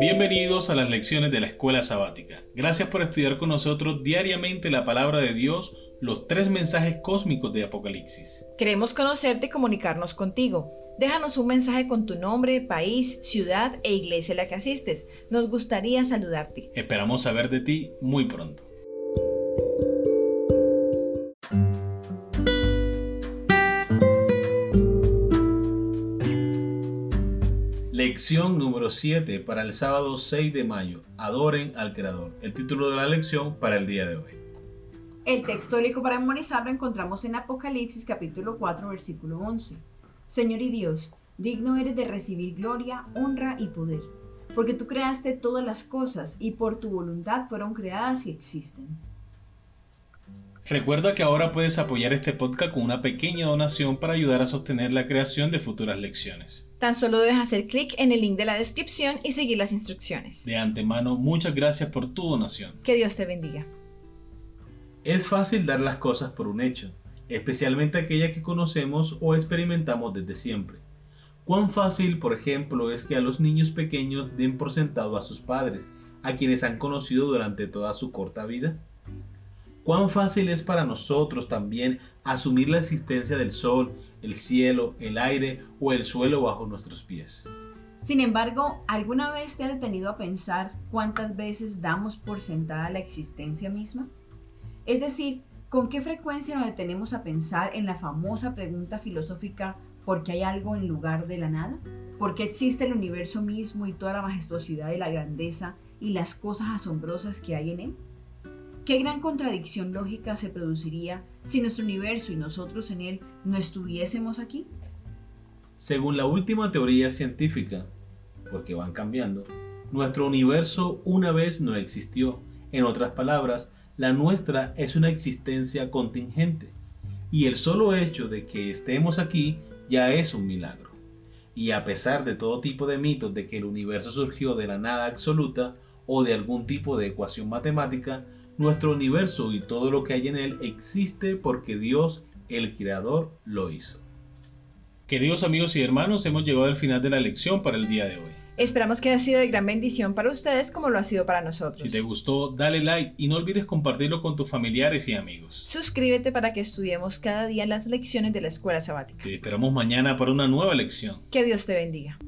Bienvenidos a las lecciones de la escuela sabática. Gracias por estudiar con nosotros diariamente la palabra de Dios, los tres mensajes cósmicos de Apocalipsis. Queremos conocerte y comunicarnos contigo. Déjanos un mensaje con tu nombre, país, ciudad e iglesia a la que asistes. Nos gustaría saludarte. Esperamos saber de ti muy pronto. Lección número 7 para el sábado 6 de mayo. Adoren al Creador. El título de la lección para el día de hoy. El texto bíblico para memorizar lo encontramos en Apocalipsis capítulo 4 versículo 11. Señor y Dios, digno eres de recibir gloria, honra y poder, porque tú creaste todas las cosas y por tu voluntad fueron creadas y existen. Recuerda que ahora puedes apoyar este podcast con una pequeña donación para ayudar a sostener la creación de futuras lecciones. Tan solo debes hacer clic en el link de la descripción y seguir las instrucciones. De antemano, muchas gracias por tu donación. Que Dios te bendiga. Es fácil dar las cosas por un hecho, especialmente aquellas que conocemos o experimentamos desde siempre. Cuán fácil, por ejemplo, es que a los niños pequeños den por sentado a sus padres, a quienes han conocido durante toda su corta vida. Cuán fácil es para nosotros también asumir la existencia del sol, el cielo, el aire o el suelo bajo nuestros pies. Sin embargo, ¿alguna vez te has detenido a pensar cuántas veces damos por sentada la existencia misma? Es decir, ¿con qué frecuencia nos detenemos a pensar en la famosa pregunta filosófica ¿por qué hay algo en lugar de la nada? ¿Por qué existe el universo mismo y toda la majestuosidad y la grandeza y las cosas asombrosas que hay en él? ¿Qué gran contradicción lógica se produciría si nuestro universo y nosotros en él no estuviésemos aquí? Según la última teoría científica, porque van cambiando, nuestro universo una vez no existió. En otras palabras, la nuestra es una existencia contingente. Y el solo hecho de que estemos aquí ya es un milagro. Y a pesar de todo tipo de mitos de que el universo surgió de la nada absoluta o de algún tipo de ecuación matemática, nuestro universo y todo lo que hay en él existe porque Dios, el Creador, lo hizo. Queridos amigos y hermanos, hemos llegado al final de la lección para el día de hoy. Esperamos que haya sido de gran bendición para ustedes como lo ha sido para nosotros. Si te gustó, dale like y no olvides compartirlo con tus familiares y amigos. Suscríbete para que estudiemos cada día las lecciones de la escuela sabática. Te esperamos mañana para una nueva lección. Que Dios te bendiga.